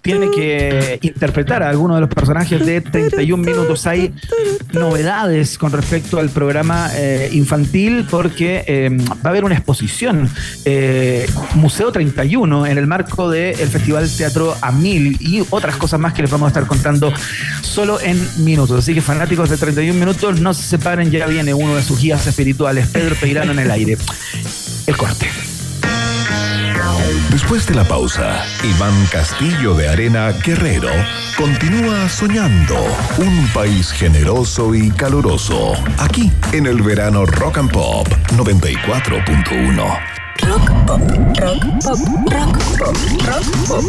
tiene que interpretar a alguno de los personajes de 31 minutos. Hay novedades con respecto al programa eh, infantil porque eh, va a haber una exposición eh, Museo 31 en el marco del Festival Teatro a Mil y otras cosas más que les vamos a estar contando solo en minutos. Así que fanáticos de 31 minutos, no se separen, ya viene uno de sus guías espirituales, Pedro Peirano en el aire. El corte. Después de la pausa, Iván Castillo de Arena Guerrero continúa soñando un país generoso y caluroso. Aquí, en el verano Rock and Pop 94.1. Rock pop, rock pop, rock pop, rock pop.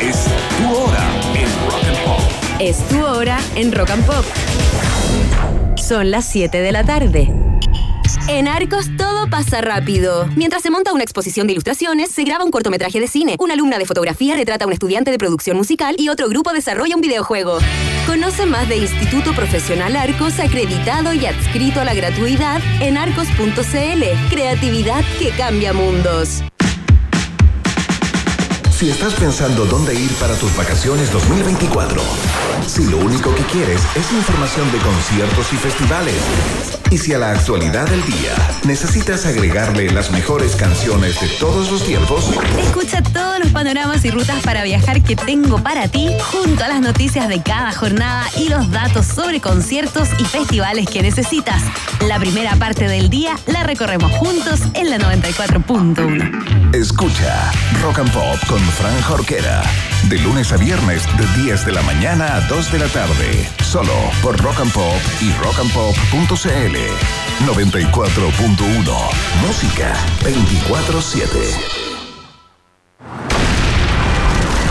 Es tu hora en Rock and Pop. Es tu hora en Rock and Pop. Son las 7 de la tarde. En Arcos todo pasa rápido. Mientras se monta una exposición de ilustraciones, se graba un cortometraje de cine. Una alumna de fotografía retrata a un estudiante de producción musical y otro grupo desarrolla un videojuego. Conoce más de Instituto Profesional Arcos, acreditado y adscrito a la gratuidad en arcos.cl. Creatividad que cambia mundos. Si estás pensando dónde ir para tus vacaciones 2024, si lo único que quieres es información de conciertos y festivales, y si a la actualidad del día necesitas agregarle las mejores canciones de todos los tiempos, Escucha todos los panoramas y rutas para viajar que tengo para ti, junto a las noticias de cada jornada y los datos sobre conciertos y festivales que necesitas. La primera parte del día la recorremos juntos en la 94.1. escucha Rock and Pop con Fran Jorquera. De lunes a viernes de 10 de la mañana a 2 de la tarde. Solo por Rock and Pop y rockandpop.cl. 94.1. Música 24-7.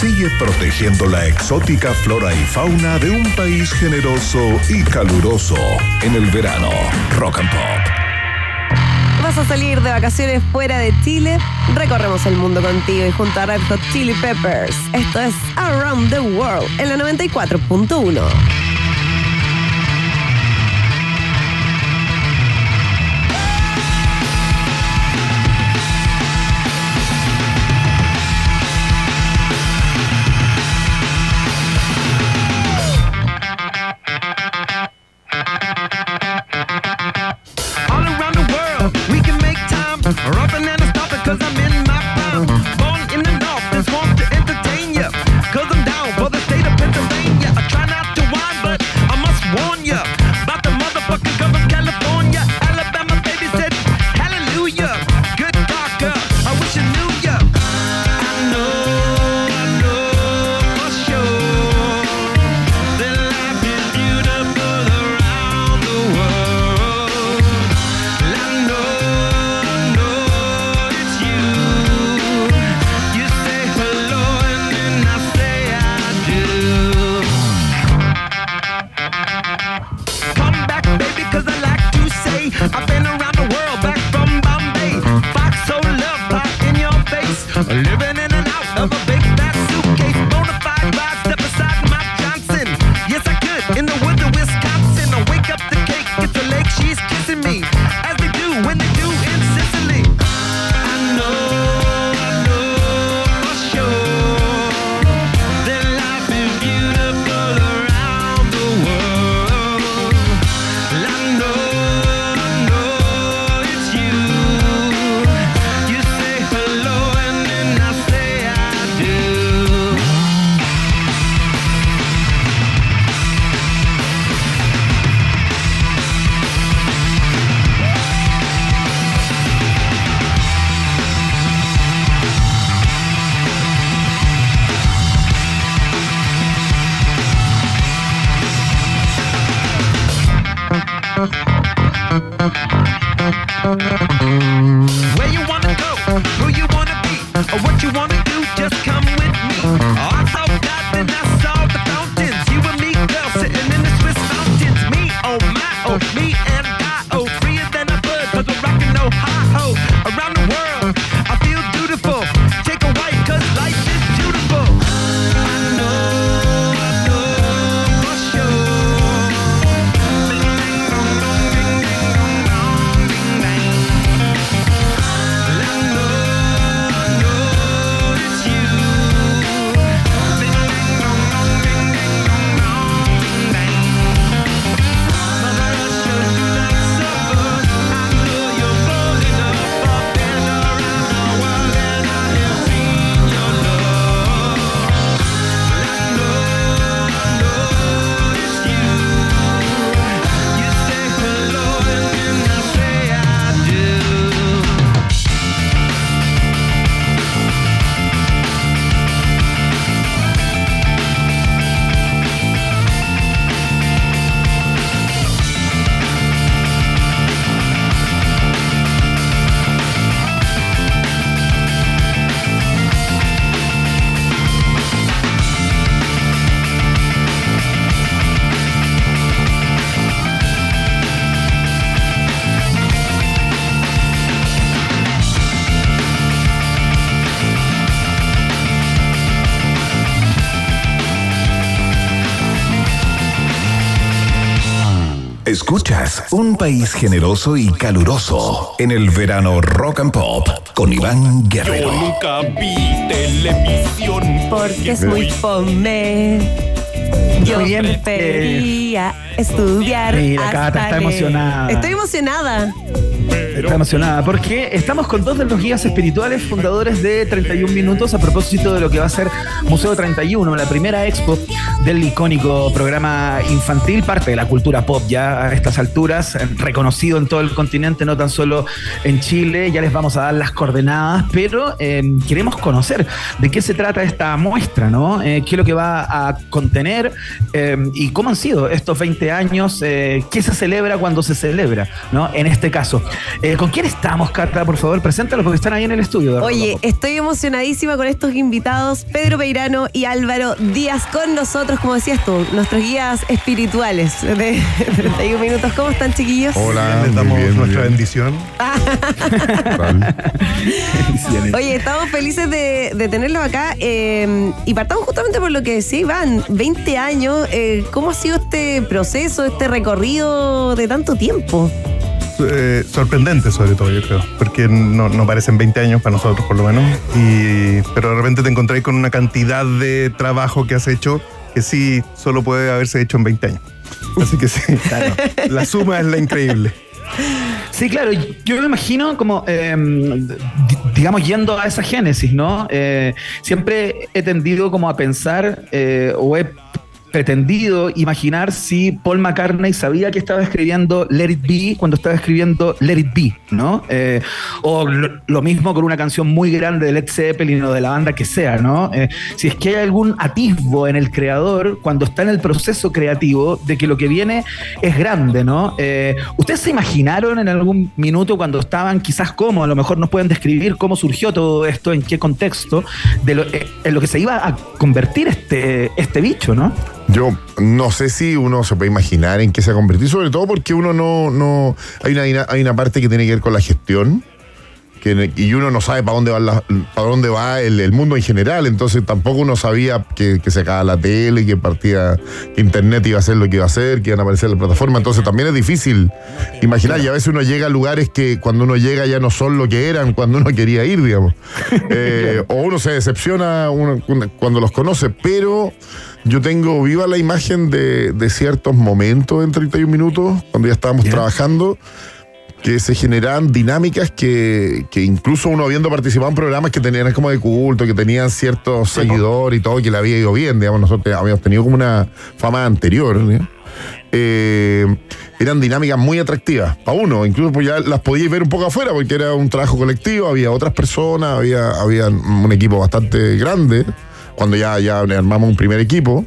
Sigue protegiendo la exótica flora y fauna de un país generoso y caluroso en el verano. Rock and Pop. ¿Vas a salir de vacaciones fuera de Chile? Recorremos el mundo contigo y junto a Red Hot Chili Peppers. Esto es Around the World en la 94.1. Escuchas un país generoso y caluroso en el verano Rock and Pop con Iván Guerrero. nunca vi televisión. Porque es muy fome. Yo Muy bien, eh, prefería estudiar. Mira, Cata está emocionada. Estoy emocionada. Está emocionada porque estamos con dos de los guías espirituales fundadores de 31 Minutos a propósito de lo que va a ser Museo 31, la primera expo del icónico programa infantil, parte de la cultura pop ya a estas alturas, reconocido en todo el continente, no tan solo en Chile. Ya les vamos a dar las coordenadas, pero eh, queremos conocer de qué se trata esta muestra, ¿no? Eh, qué es lo que va a contener eh, y cómo han sido estos 20 años, qué se celebra cuando se celebra, ¿no? En este caso. Eh, ¿Con quién estamos, Cata? Por favor, preséntalos porque están ahí en el estudio. de Oye, estoy emocionadísima con estos invitados, Pedro Peirano y Álvaro Díaz con nosotros, como decías tú, nuestros guías espirituales de 31 minutos. ¿Cómo están, chiquillos? Hola, Les damos bien, nuestra bien. bendición. Oye, estamos felices de, de tenerlos acá eh, y partamos justamente por lo que decía Iván, 20 años, eh, ¿cómo ha sido este proceso, este recorrido de tanto tiempo? Eh, sorprendente sobre todo, yo creo, porque no, no parecen 20 años para nosotros por lo menos, y, pero de repente te encontrás con una cantidad de trabajo que has hecho que sí solo puede haberse hecho en 20 años. Así que sí, la suma es la increíble. Sí, claro, yo me imagino como, eh, di- digamos, yendo a esa génesis, ¿no? Eh, siempre he tendido como a pensar eh, o he pretendido imaginar si Paul McCartney sabía que estaba escribiendo Let It Be cuando estaba escribiendo Let It Be, ¿no? Eh, o lo, mismo con una canción muy grande de Led Zeppelin o de la banda que sea, ¿no? Eh, si es que hay algún atisbo en el creador cuando está en el proceso creativo de que lo que viene es grande, ¿no? Eh, ¿Ustedes se imaginaron en algún minuto cuando estaban quizás cómo, a lo mejor nos pueden describir cómo surgió todo esto, en qué contexto, de lo, en lo que se iba a convertir este, este bicho, ¿no? Yo no sé si uno se puede imaginar en qué se ha convertido, sobre todo porque uno no, no hay una hay una parte que tiene que ver con la gestión. Que, y uno no sabe para dónde va la- para dónde va el, el mundo en general, entonces tampoco uno sabía que, que se acaba la tele, que partía que internet iba a ser lo que iba a hacer, que iban a aparecer las plataformas, entonces también es difícil imaginar y a veces uno llega a lugares que cuando uno llega ya no son lo que eran cuando uno quería ir, digamos. Eh, o uno se decepciona uno cuando los conoce, pero yo tengo viva la imagen de, de ciertos momentos en 31 minutos, cuando ya estábamos trabajando, que se generaban dinámicas que, que incluso uno habiendo participado en programas que tenían como de culto, que tenían ciertos seguidores y todo, que le había ido bien, digamos, nosotros habíamos tenido como una fama anterior, ¿no? Eh, eran dinámicas muy atractivas para uno, incluso pues ya las podíais ver un poco afuera porque era un trabajo colectivo, había otras personas, había, había un equipo bastante grande, cuando ya, ya armamos un primer equipo.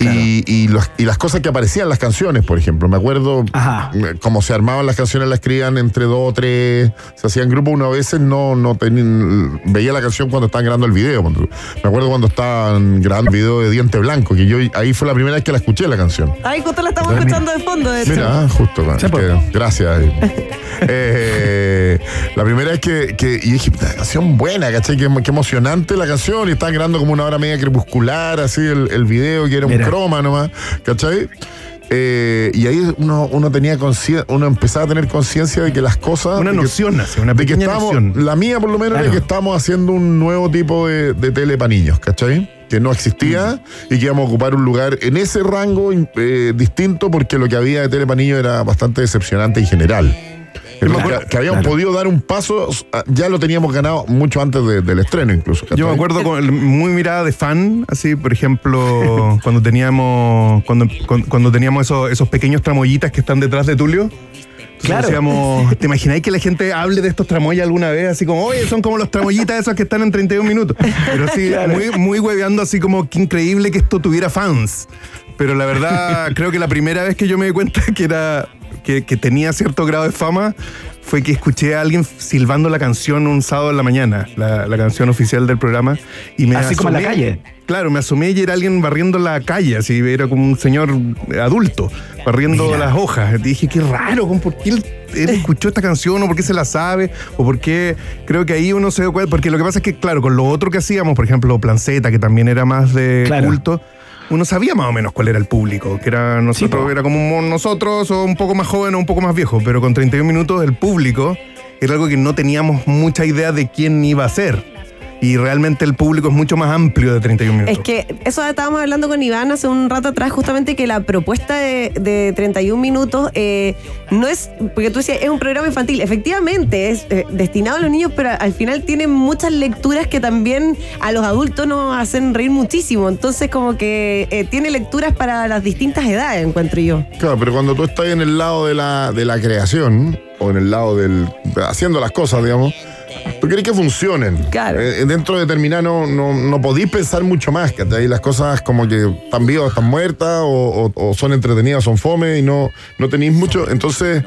Y, y los- y las cosas que aparecían en las canciones, por ejemplo. Me acuerdo Ajá. eh, cómo se armaban las canciones, las escribían entre dos o tres, se hacían grupos. Uno a veces no, no tenían, veía la canción cuando estaban grabando el video. Me acuerdo cuando estaban grabando el video de Diente Blanco, que yo ahí fue la primera vez que la escuché la canción. Ay, justo la estamos escuchando de fondo, de hecho. Mira, ah, justo. Que- pues. gracias. Eh, la primera vez que, que y dije, "Puta, canción buena, ¿cachai? Qué, qué emocionante la canción. Y estaban grabando como una hora media crepuscular, así el, el video, que era Mira. un croma nomás, ¿cachai? Eh, y ahí uno, uno tenía uno empezaba a tener conciencia de que las cosas. Una que- noción, así, una de que pequeña noción. la mía por lo menos Claro. es que estamos haciendo un nuevo tipo de, de tele para niños, ¿cachai? Que no existía y que íbamos a ocupar un lugar en ese rango eh, distinto porque lo que había de tele para niños era bastante decepcionante en general. Que, que habíamos claro. podido dar un paso, ya lo teníamos ganado mucho antes de- del estreno incluso. Yo me acuerdo con el- muy mirada de fan, así, por ejemplo, cuando teníamos cuando, cuando, cuando teníamos esos, esos pequeños tramoyitas que están detrás de Tulio. Claro. decíamos, ¿te imagináis que la gente hable de estos tramoyas alguna vez? Así como, oye, son como los tramoyitas esos que están en 31 minutos. Pero sí, muy, muy hueveando así como, qué increíble que esto tuviera fans. Pero la verdad, creo que la primera vez que yo me di cuenta que era que, que tenía cierto grado de fama fue que escuché a alguien silbando la canción un sábado en la mañana, la, la canción oficial del programa. Y me Así como en la calle. Claro, me asomé y era alguien barriendo la calle, así era como un señor adulto, barriendo Mira. las hojas. Dije, qué raro, ¿cómo- ¿por qué él, él escuchó esta canción o por qué se la sabe? O por qué creo que ahí uno se dio cuenta, porque lo que pasa es que, claro, con lo otro que hacíamos, por ejemplo, Plan Z, que también era más de Claro. culto, uno sabía más o menos cuál era el público, que era nosotros, era como nosotros, o un poco más joven o un poco más viejo, pero con 31 minutos el público era algo que no teníamos mucha idea de quién iba a ser. Y realmente el público es mucho más amplio de 31 minutos. Es que eso estábamos hablando con Iván hace un rato atrás, justamente que la propuesta de, de 31 minutos eh, no es, porque tú decías, es un programa infantil. Efectivamente, es eh, destinado a los niños, pero al final tiene muchas lecturas que también a los adultos nos hacen reír muchísimo. Entonces, como que eh, tiene lecturas para las distintas edades, encuentro yo. Claro, pero cuando tú estás en el lado de la, de la creación, o en el lado del. haciendo las cosas, digamos. Tú querés que funcionen. Claro. Eh, dentro de terminar no, no, no podís pensar mucho más, que ahí las cosas como que están vivas, están muertas, o, o- o son entretenidas, son fome, y no, no tenéis mucho. Entonces,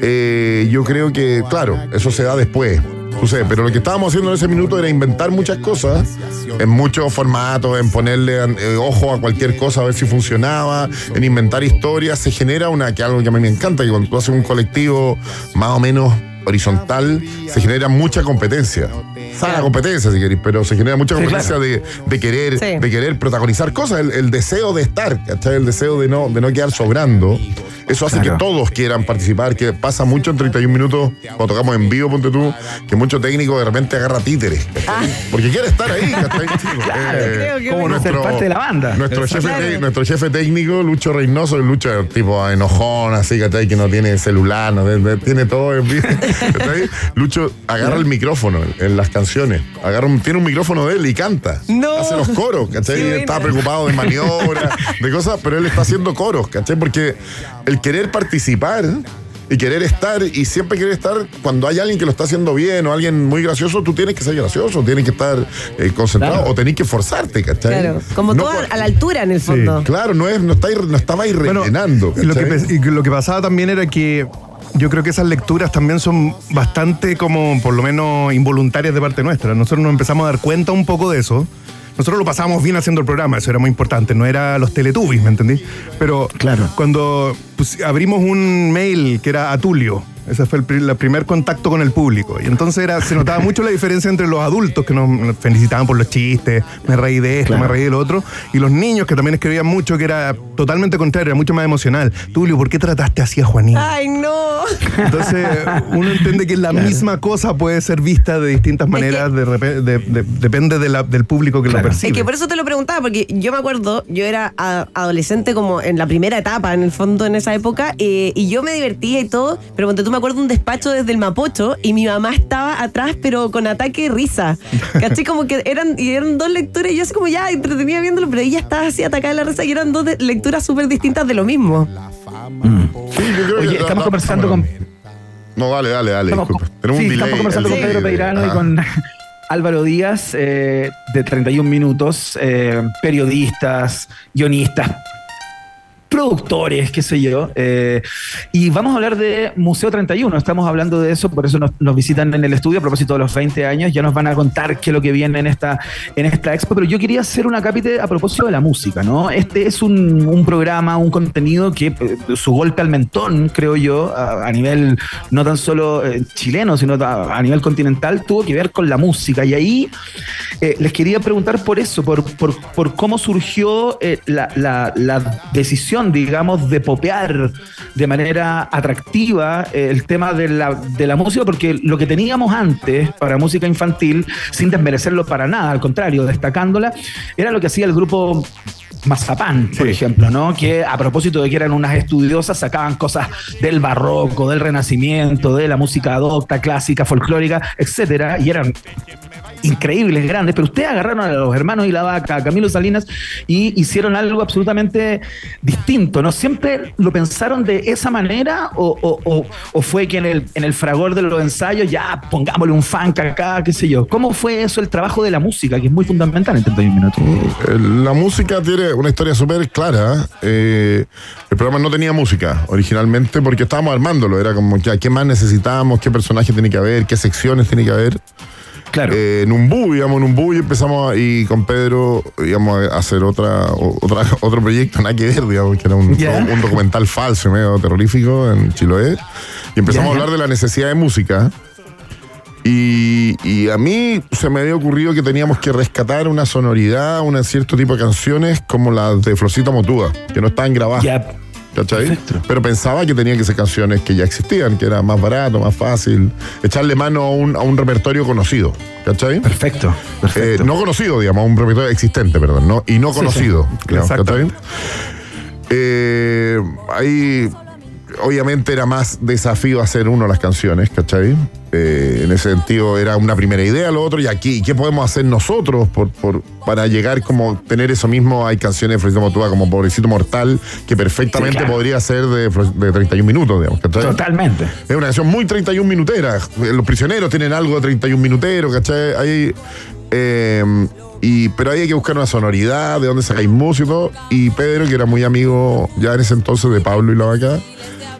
eh, yo creo que, claro, eso se da después. Sucede, pero lo que estábamos haciendo en ese minuto era inventar muchas cosas en muchos formatos, en ponerle eh, ojo a cualquier cosa a ver si funcionaba, en inventar historias. Se genera una que algo que a mí me encanta, que cuando tú haces un colectivo más o menos horizontal, se genera mucha competencia. Sana competencia, si queréis, pero se genera mucha Sí, competencia de, de querer, Sí. de querer protagonizar cosas, el, el deseo de estar, ¿cachai? El deseo de no, de no quedar sobrando. Eso hace Claro. que todos quieran participar, que pasa mucho en 31 minutos, cuando tocamos en vivo, ponte tú, que mucho técnico de repente agarra títeres, ¿cachai? Porque quiere estar ahí, ¿cachai? Eh, creo que ¿Cómo no ser parte de la banda? Nuestro jefe, Claro. nuestro jefe técnico, Lucho Reynoso, el Lucho tipo enojón, así, ¿cachai? Que no tiene celular, no tiene, todo en vivo, ¿cachai? Lucho agarra el micrófono en, en las canciones, agarra un- tiene un micrófono de él y canta. No. Hace los coros, ¿cachai? Buena. Está preocupado de maniobras, de cosas, pero él está haciendo coros, ¿cachai? Porque el querer participar y querer estar, y siempre querer estar, cuando hay alguien que lo está haciendo bien o alguien muy gracioso, tú tienes que ser gracioso, tienes que estar eh, concentrado Claro. o tenés que forzarte, ¿cachai? Claro, como No todo a la altura en el fondo. Claro, no, es, no, está, ir- no estaba ahí Bueno, rellenando. y lo, que, ¿cachai? pe- y lo que pasaba también era que yo creo que esas lecturas también son bastante como, por lo menos, involuntarias de parte nuestra. Nosotros nos empezamos a dar cuenta un poco de eso. Nosotros lo pasábamos bien haciendo el programa, eso era muy importante, no era los Teletubbies, ¿me entendí? Pero Claro. cuando pues, abrimos un mail que era a Tulio, ese fue el, pri- el primer contacto con el público. Y entonces era, se notaba mucho la diferencia entre los adultos que nos felicitaban por los chistes, me reí de esto, Claro. me reí del otro, y los niños que también escribían mucho, que era totalmente contrario, era mucho más emocional. Tulio, ¿por qué trataste así a Juanín? Ay, no. Entonces uno entiende que la misma cosa puede ser vista de distintas maneras, de de- de- depende de la- del público que Claro. lo percibe. Es que por eso te lo preguntaba, porque yo me acuerdo, yo era a- adolescente como en la primera etapa, en el fondo, en esa época, eh, y yo me divertía y todo, pero ponte tú me acuerdo un despacho desde el Mapocho y mi mamá estaba atrás, pero con ataque de risa. ¿Cachai? Como que eran, y eran dos lecturas y yo así como ya entretenía viéndolo, pero ella estaba así atacada de la risa y eran dos lecturas súper distintas de lo mismo. Sí, yo creo Oye, que- estamos conversando con. No, dale, dale, dale. Estamos, disculpa. Sí, delay. estamos conversando con Pedro. Peirano y con Álvaro Díaz, eh, de 31 minutos, eh, periodistas, guionistas, productores, qué sé yo. eh, y vamos a hablar de Museo 31. Estamos hablando de eso, por eso nos, visitan en el estudio a propósito de los 20 años. Ya nos van a contar qué es lo que viene en esta, en esta expo. Pero yo quería hacer una cápite a propósito de la música, ¿no? Este es un, programa, un contenido que eh, su golpe al mentón, creo yo, a, nivel no tan solo eh, chileno, sino a, nivel continental, tuvo que ver con la música. Y ahí les quería preguntar por eso, por, por, por cómo surgió la- la decisión, digamos, de popear de manera atractiva eh, el tema de la, de la música, porque lo que teníamos antes para música infantil, sin desmerecerlo para nada, al contrario, destacándola, era lo que hacía el grupo Mazapán, por ejemplo, ¿no? Que a propósito de que eran unas estudiosas, sacaban cosas del barroco, del renacimiento, de la música adopta, clásica, folclórica, etcétera, y eran increíbles, grandes, pero ustedes agarraron a los hermanos y la vaca, a Camilo Salinas, y hicieron algo absolutamente distinto, ¿no? ¿Siempre lo pensaron de esa manera o, fue que en el, en el fragor de los ensayos ya pongámosle un funk acá, qué sé yo? ¿Cómo fue eso el trabajo de la música, que es muy fundamental en 31 minutos? Eh, La música tiene una historia súper clara. Eh, el programa no tenía música originalmente porque estábamos armándolo. Era como, ya, ¿qué más necesitábamos? ¿Qué personajes tiene que haber? ¿Qué secciones tiene que haber? Claro. Eh, en un bu, íbamos en un bu y empezamos a- y con Pedro íbamos a hacer otra, otra otro proyecto, nada que ver, digamos, que era un, un documental falso, y medio terrorífico en Chiloé. Y empezamos a hablar de la necesidad de música. Y, y a mí se me había ocurrido que teníamos que rescatar una sonoridad, un cierto tipo de canciones como las de Florcita Motúa, que no estaban grabadas. ¿Cachai? Perfecto. Pero pensaba que tenían que ser canciones que ya existían, que era más barato, más fácil, echarle mano a un, a un repertorio conocido. ¿Cachai? Perfecto. Eh, no conocido, digamos, un repertorio existente, perdón, ¿no? Y no Sí, conocido. digamos, ¿cachai? Eh, ahí, obviamente, era más desafío hacer uno las canciones, ¿cachai? Eh, en ese sentido, era una primera idea, lo otro, y aquí, ¿qué podemos hacer nosotros por, por- para llegar como tener eso mismo? Hay canciones de Florecito Motúa como Pobrecito Mortal, que perfectamente Sí, claro. podría ser de, de 31 minutos, digamos, ¿cachai? Totalmente. Es una canción muy 31 minutera. Los prisioneros tienen algo de 31 minutero, ¿cachai? Hay, eh, y, pero ahí hay que buscar una sonoridad, de dónde sacáis música y todo. Y Pedro, que era muy amigo ya en ese entonces de Pablo y la vaca,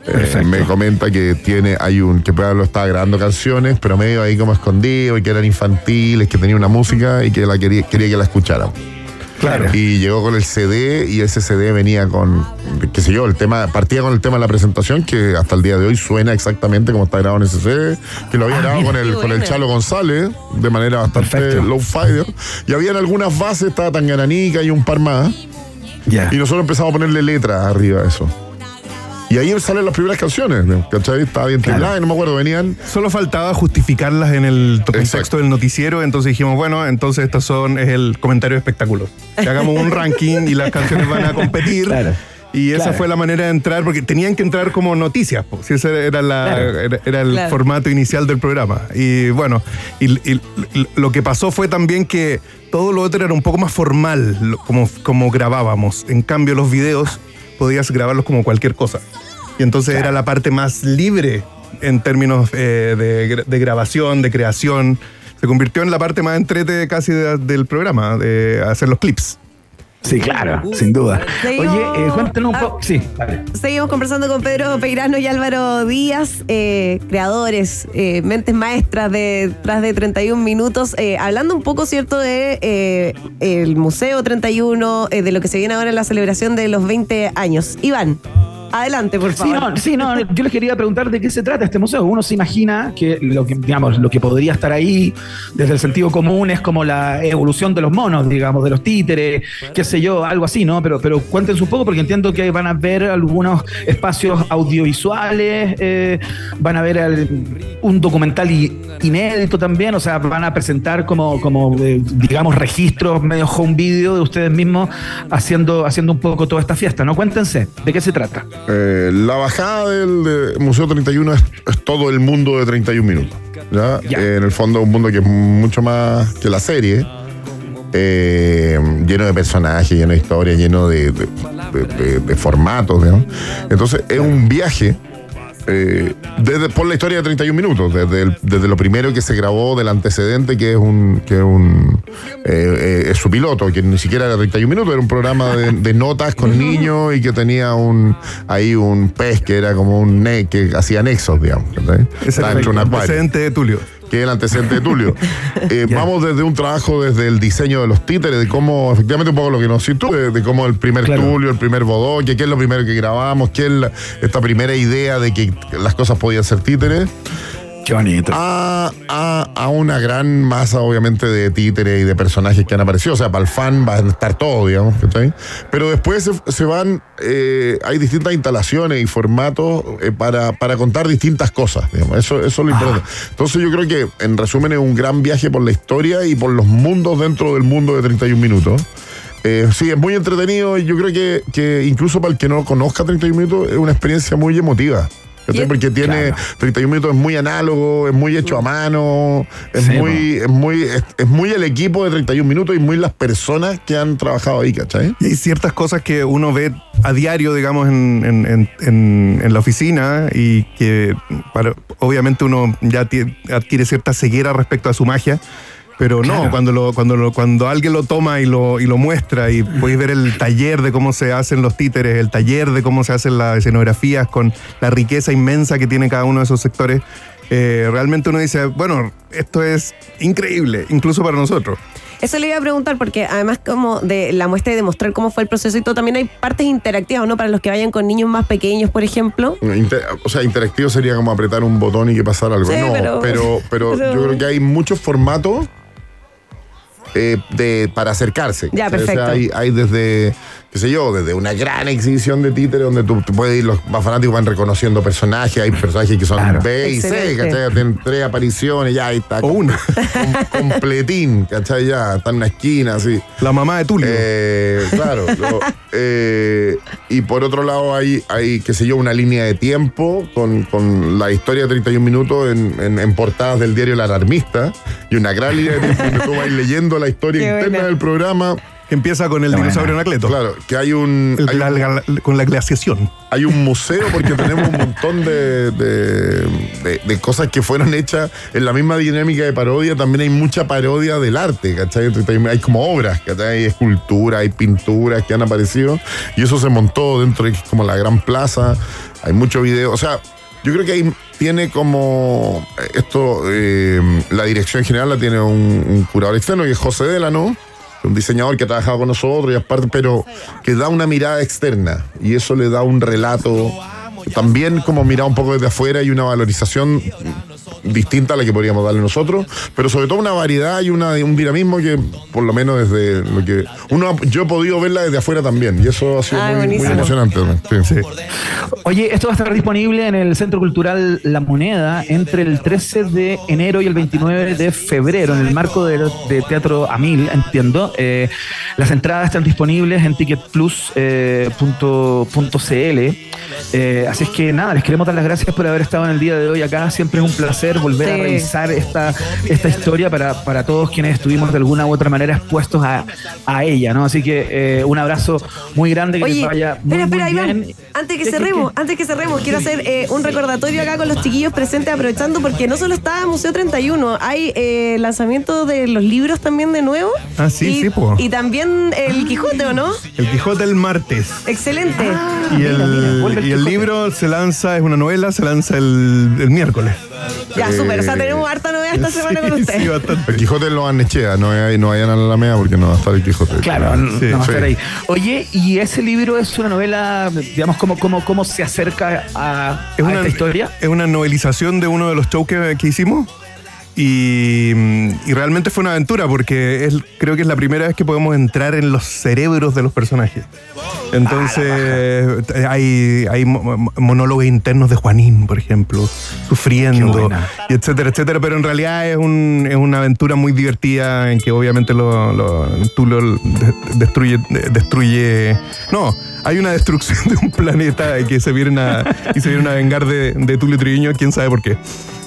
eh, me comenta que tiene, hay un, que Pablo estaba grabando canciones, pero medio ahí como escondido y que eran infantiles, que tenía una música y que la quería, quería que la escucharan. Claro. Y llegó con el CD y ese CD venía con, qué sé yo, el tema, partía con el tema de la presentación que hasta el día de hoy suena exactamente como está grabado en ese CD, que lo había grabado mira. con el, con el. Chalo González de manera bastante Perfecto. low fi Y habían algunas bases, estaba Tangananica y un par más. Ya. Y nosotros empezamos a ponerle letras arriba a eso. Y ahí salen las primeras canciones. ¿cachai? Estaba bien Claro. temblada y no me acuerdo, venían. Solo faltaba justificarlas en el contexto Exacto. del noticiero, entonces dijimos, bueno, entonces estos son es el comentario de espectáculos. Que hagamos un ranking y las canciones van a competir. Claro. Y esa fue la manera de entrar, porque tenían que entrar como noticias, po, si ese era, la- Claro. era, era el Claro. formato inicial del programa. Y bueno, y, y lo que pasó fue también que todo lo otro era un poco más formal, como, como grabábamos. En cambio, los videos podías grabarlos como cualquier cosa. Y entonces era la parte más libre en términos eh, de, de grabación, de creación. Se convirtió en la parte más entrete casi de- del programa, de hacer los clips. Sí, claro, sin duda. Seguimos- Oye, eh, cuéntanos un Ah. poco. Sí, vale. Seguimos conversando con Pedro Peirano y Álvaro Díaz, eh, creadores, eh, mentes maestras de tras de 31 minutos, eh, hablando un poco, ¿cierto?, de eh, el Museo 31, eh, de lo que se viene ahora en la celebración de los 20 años. Iván, adelante, por favor. sí, no, yo les quería preguntar de qué se trata este museo. Uno se imagina que lo que, digamos, lo que podría estar ahí desde el sentido común es como la evolución de los monos, digamos, de los títeres, qué sé yo, algo así, ¿no? Pero, pero cuéntenos un poco porque entiendo que van a ver algunos espacios audiovisuales, eh, van a ver un documental inédito también, o sea, van a presentar como, como eh, digamos, registros medio home video de ustedes mismos haciendo, haciendo un poco toda esta fiesta, ¿no? Cuéntense, ¿de qué se trata? Eh, la bajada del de Museo 31 es, es todo el mundo de 31 minutos. ¿ya? Eh, en el fondo es un mundo que es mucho más que la serie. eh, lleno de personajes, lleno de historias, lleno de formatos. ¿no? Entonces es un viaje eh, desde, por la historia de 31 minutos, desde, el- desde lo primero que se grabó del antecedente, que es un, que es un eh, eh, es su piloto, que ni siquiera era 31 minutos, era un programa de, de notas con niños y que tenía un ahí un pez que era como un ne que hacía nexos, digamos. ¿cachai? Ese era el antecedente de Tulio. Que es el antecedente de Tulio. Eh, vamos desde un trabajo desde el diseño de los títeres, de cómo, efectivamente, un poco lo que nos tú, de, de cómo el primer Claro. Tulio, el primer Bodoque, qué es lo primero que grabamos, qué es la- esta primera idea de que las cosas podían ser títeres, Qué bonito. a, a- a una gran masa, obviamente, de títeres y de personajes que han aparecido. O sea, para el fan va a estar todo, digamos. Pero después se, se van, eh, hay distintas instalaciones y formatos eh, para, para contar distintas cosas, digamos. Eso, eso es lo importante. Entonces yo creo que, en resumen, es un gran viaje por la historia y por los mundos dentro del mundo de 31 minutos. Eh, sí, es muy entretenido y yo creo que, que incluso para el que no conozca 31 minutos es una experiencia muy emotiva. Porque tiene Claro. 31 minutos, es muy análogo, es muy hecho a mano, es Sí, muy, es muy, es, es muy el equipo de 31 minutos y muy las personas que han trabajado ahí, ¿cachai? Y hay ciertas cosas que uno ve a diario, digamos, en, en- en- en- la oficina y que para- obviamente uno ya adquiere cierta ceguera respecto a su magia. Pero no, Claro. cuando, lo, cuando, lo, cuando alguien lo toma y lo, y lo muestra y podéis ver el taller de cómo se hacen los títeres, el taller de cómo se hacen las escenografías con la riqueza inmensa que tiene cada uno de esos sectores, eh, realmente uno dice, bueno, esto es increíble, incluso para nosotros. Eso le iba a preguntar porque además como de la muestra y de mostrar cómo fue el proceso y todo, también hay partes interactivas, ¿no? Para los que vayan con niños más pequeños, por ejemplo. Inter- o sea, interactivo sería como apretar un botón y que pasara algo. Sí, no, pero- pero, pero, pero- yo creo que hay muchos formatos eh, de, para acercarse. Ya, ¿cachai? O sea, perfecto. hay, hay desde, qué sé yo, desde una gran exhibición de títeres donde tú, tú puedes ir, los más fanáticos van reconociendo personajes, hay personajes que son Claro. B y C. ¿cachai? Tienen tres apariciones, ya ahí está. O una. com- completín, ¿cachai? Ya, está en una esquina, así. La mamá de Tulio. Eh, claro. lo- eh, y por otro lado hay, hay, qué sé yo, una línea de tiempo con, con la historia de 31 minutos en, en- en portadas del diario La Alarmista y una gran línea de tiempo donde tú vas leyendo la historia Qué interna buena. del programa. Empieza con el dinosaurio Anacleto. Claro, que hay un, El- hay la- un, la- con la glaciación. hay un museo porque tenemos un montón de, de- de- de cosas que fueron hechas en la misma dinámica de parodia. También hay mucha parodia del arte, ¿cachai? Hay como obras, ¿cachai? Hay esculturas, hay pinturas que han aparecido y eso se montó dentro de como la gran plaza. Hay mucho video, o sea, yo creo que ahí tiene como esto, eh, la dirección general la tiene un, un curador externo que es José Delano un diseñador que ha trabajado con nosotros y aparte, pero que da una mirada externa y eso le da un relato también como mirada un poco desde afuera y una valorización distinta a la que podríamos darle nosotros, pero sobre todo una variedad y una, un dinamismo que por lo menos desde lo que uno yo he podido verla desde afuera también y eso ha sido Ah, muy, emocionante. también. Sí. Oye, esto va a estar disponible en el Centro Cultural La Moneda entre el 13 de enero y el 29 de febrero, en el marco de, de Teatro Amil, entiendo. Eh, las entradas están disponibles en ticketplus.cl. Eh, así es que nada, les queremos dar las gracias por haber estado en el día de hoy acá. Siempre es un placer volver a revisar esta, esta historia para, para todos quienes estuvimos de alguna u otra manera expuestos a, a ella, ¿no? Así que eh, un abrazo muy grande, que Oye, les vaya muy, espera, espera, muy Iván. Antes que ¿Qué, qué, cerremos, antes que cerremos, quiero hacer eh, un recordatorio acá con los chiquillos presentes, aprovechando porque no solo está Museo 31, hay eh, lanzamiento de los libros también de nuevo. Ah, sí, y, sí, po. Y también el Quijote, ¿o no? El Quijote el martes. Excelente. y mira, el, mira, y el libro se lanza, es una novela, se lanza el, el miércoles. Ya, súper. O sea, tenemos harta novedad esta semana con usted. Sí, bastante. El Quijote lo Anechea, no, hay- no vayan a la Alameda porque no va a estar el Quijote. Claro, no Sí, no va a estar ahí. Oye, ¿y ese libro es una novela, digamos, cómo, cómo, cómo se acerca a, Es a una, esta historia? es una novelización de uno de los shows que, que hicimos. Y, mm, y realmente fue una aventura porque es, creo que es la primera vez que podemos entrar en los cerebros de los personajes. Entonces hay, hay mo- mo- monólogos internos de Juanín, por ejemplo, sufriendo, y etcétera, etcétera. Pero en realidad es, un, es una aventura muy divertida en que obviamente lo, lo- tú lo de- destruye, de- destruye. No, hay una destrucción de un planeta y que se vienen a, y se vienen a vengar de, de Tulio Triviño, quién sabe por qué.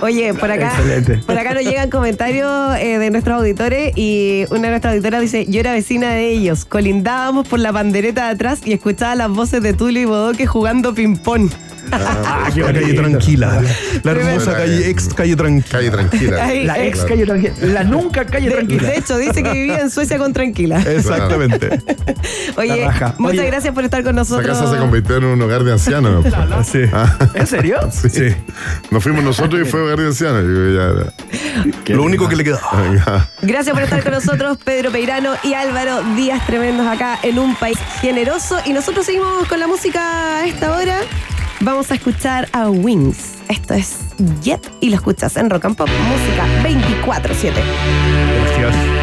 Oye, por acá, Excelente. por acá nos llegan comentarios eh, de nuestros auditores y una de nuestras auditoras dice, yo era vecina de ellos, colindábamos por la pandereta de atrás y escuchaba las voces de Tulio y Bodoque jugando ping-pong. Ah, qué La calle tranquila. La hermosa calle, ex calle tranquila. Calle tranquila. La ex calle tranquila. La nunca calle tranquila. de hecho, dice que vivía en Suecia con tranquila. Exactamente. Oye, muchas Oye. gracias por estar con Esa nosotros. casa se convirtió en un hogar de ancianos. Sí. ¿En serio? Sí. Sí. Nos fuimos nosotros y fue hogar de ancianos. Lo único que le queda. ya. Gracias por estar con nosotros, Pedro Peirano y Álvaro Díaz Tremendos acá en un país generoso. Y nosotros seguimos con la música a esta hora. Vamos a escuchar a Wings. Esto es Jet y lo escuchas en Rock and Pop, música 24-7. Gracias.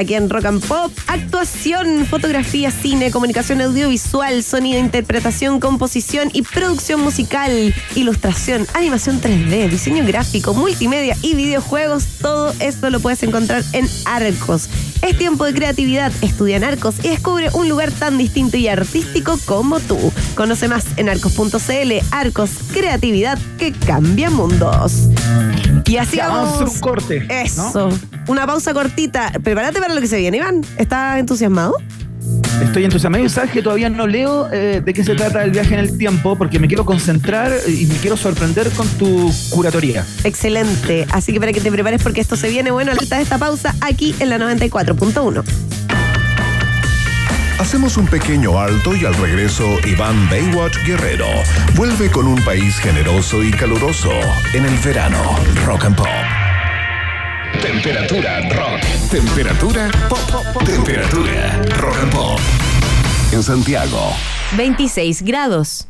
Aquí en Rock and Pop. Actuación, fotografía, cine, comunicación audiovisual, sonido, interpretación, composición y producción musical, ilustración, animación 3D, diseño gráfico, multimedia y videojuegos. Todo esto lo puedes encontrar en Arcos. Es tiempo de creatividad. Estudia en Arcos y descubre un lugar tan distinto y artístico como tú. Conoce más en arcos.cl. Arcos, creatividad que cambia mundos. Y así Ya, vamos a hacer un corte. ¿no? Eso. Una pausa cortita. Prepárate para lo que se viene, Iván. ¿Estás entusiasmado? Estoy entusiasmado y sabes que todavía no leo eh, de qué se trata el viaje en el tiempo porque me quiero concentrar y me quiero sorprender con tu curatoría. Excelente. Así que para que te prepares porque esto se viene bueno, alta de esta pausa aquí en la 94.1. Hacemos un pequeño alto y al regreso Iván Baywatch Guerrero vuelve con un país generoso y caluroso en el verano Rock and Pop. Temperatura rock. Temperatura pop. Temperatura rock and pop. En Santiago. 26 grados.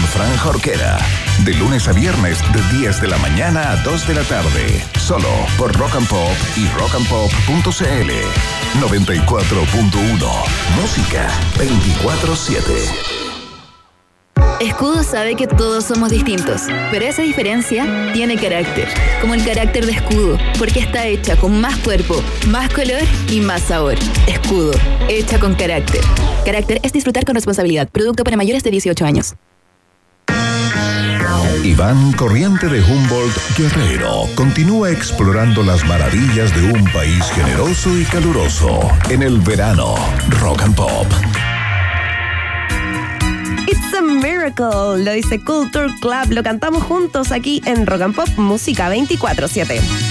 Fran Jorquera. De lunes a viernes de 10 de la mañana a 2 de la tarde. Solo por Rock and Pop y rockandpop.cl. 94.1. Música 24-7. Escudo sabe que todos somos distintos, pero esa diferencia tiene carácter, como el carácter de Escudo, porque está hecha con más cuerpo, más color y más sabor. Escudo, hecha con carácter. Carácter es disfrutar con responsabilidad, producto para mayores de 18 años. Iván Corriente de Humboldt Guerrero continúa explorando las maravillas de un país generoso y caluroso en el verano Rock and Pop. It's a miracle, lo dice Culture Club. Lo cantamos juntos aquí en Rock and Pop Música 24-7.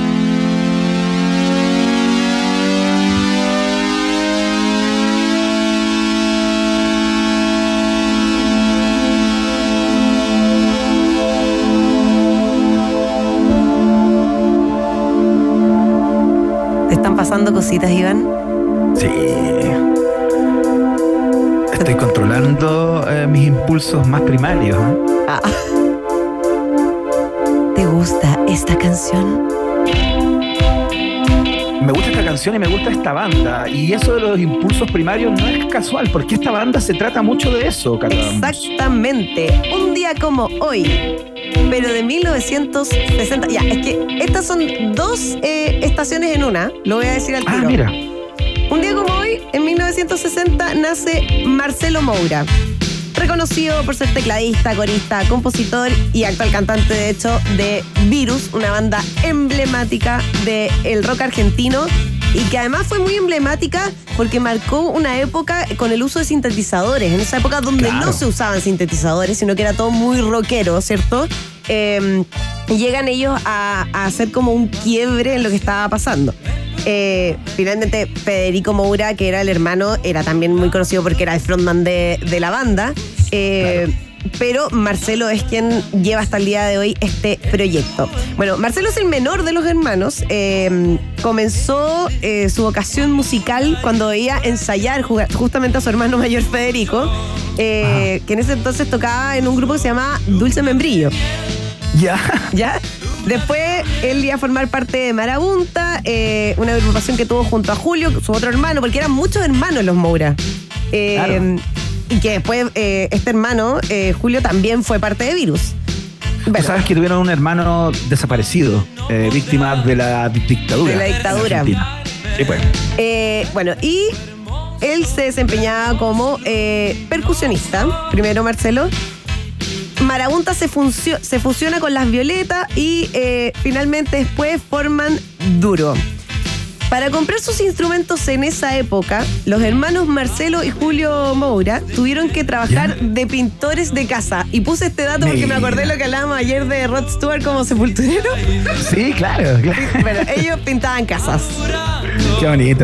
Pasando cositas, Iván? Sí. Estoy controlando eh, mis impulsos más primarios. ¿eh? Ah. ¿Te gusta esta canción? Me gusta esta canción y me gusta esta banda. Y eso de los impulsos primarios no es casual, porque esta banda se trata mucho de eso, Carla. Exactamente. Un día como hoy, pero de 1960. Ya, es que estas son dos eh, estaciones en una. Lo voy a decir al Ah, tiro. mira. Un día como hoy, en 1960, nace Marcelo Moura. Reconocido por ser tecladista, corista, compositor y actual cantante, de hecho, de Virus, una banda emblemática del rock argentino y que además fue muy emblemática porque marcó una época con el uso de sintetizadores. En esa época donde Claro. no se usaban sintetizadores, sino que era todo muy rockero, ¿cierto? Eh, llegan ellos a, hacer como un quiebre en lo que estaba pasando. Eh, finalmente, Federico Moura, que era el hermano, era también muy conocido porque era el frontman de, de la banda. Eh, Pero Marcelo es quien lleva hasta el día de hoy este proyecto. Bueno, Marcelo es el menor de los hermanos. Eh, comenzó eh, su vocación musical cuando veía ensayar justamente a su hermano mayor Federico, eh, que en ese entonces tocaba en un grupo que se llama Dulce Membrillo. Ya. ¿Ya? Después él iba a formar parte de Marabunta, eh, una agrupación que tuvo junto a Julio, su otro hermano, porque eran muchos hermanos los Moura. Claro. Y que después eh, este hermano, eh, Julio, también fue parte de Virus. Tú Bueno, sabes que tuvieron un hermano desaparecido, eh, víctima de la dictadura. De la dictadura. Sí, pues. bueno, y él se desempeñaba como percusionista, primero Marcelo. Marabunta se, se fusiona con las Violetas y finalmente después forman Duro. Para comprar sus instrumentos en esa época, los hermanos Marcelo y Julio Moura tuvieron que trabajar de pintores de casa. Y puse este dato porque me acordé de lo que hablábamos ayer de Rod Stewart como sepulturero. Sí, claro, claro. Bueno, ellos pintaban casas. Qué bonito.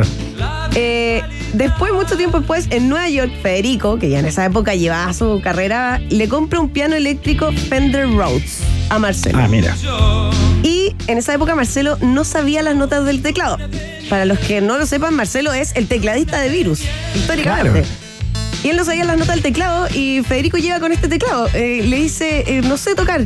Eh, después, mucho tiempo después, en Nueva York, Federico, que ya en esa época llevaba su carrera, le compra un piano eléctrico Fender Rhodes a Marcelo. Ah, mira. Y en esa época Marcelo no sabía las notas del teclado. Para los que no lo sepan, Marcelo es el tecladista de Virus, históricamente. Claro. Y él no sabía las notas del teclado y Federico llega con este teclado. Eh, le dice, eh, no sé tocar.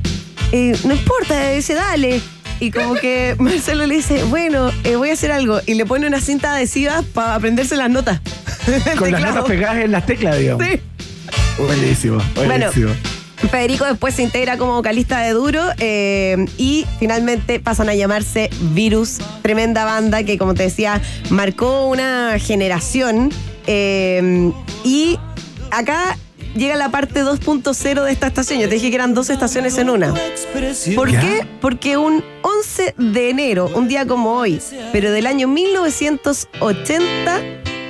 Eh, no importa, dice, dale. Y como que Marcelo le dice, bueno, voy a hacer algo. Y le pone una cinta adhesiva para aprenderse las notas. Con las notas pegadas en las teclas, digamos. Sí. Buenísimo, buenísimo. Federico después se integra como vocalista de Duro eh, y finalmente pasan a llamarse Virus, tremenda banda que como te decía marcó una generación eh, y acá llega la parte 2.0 de esta estación. Yo te dije que eran dos estaciones en una. ¿Por qué? Porque un 11 de enero, un día como hoy, pero del año 1980,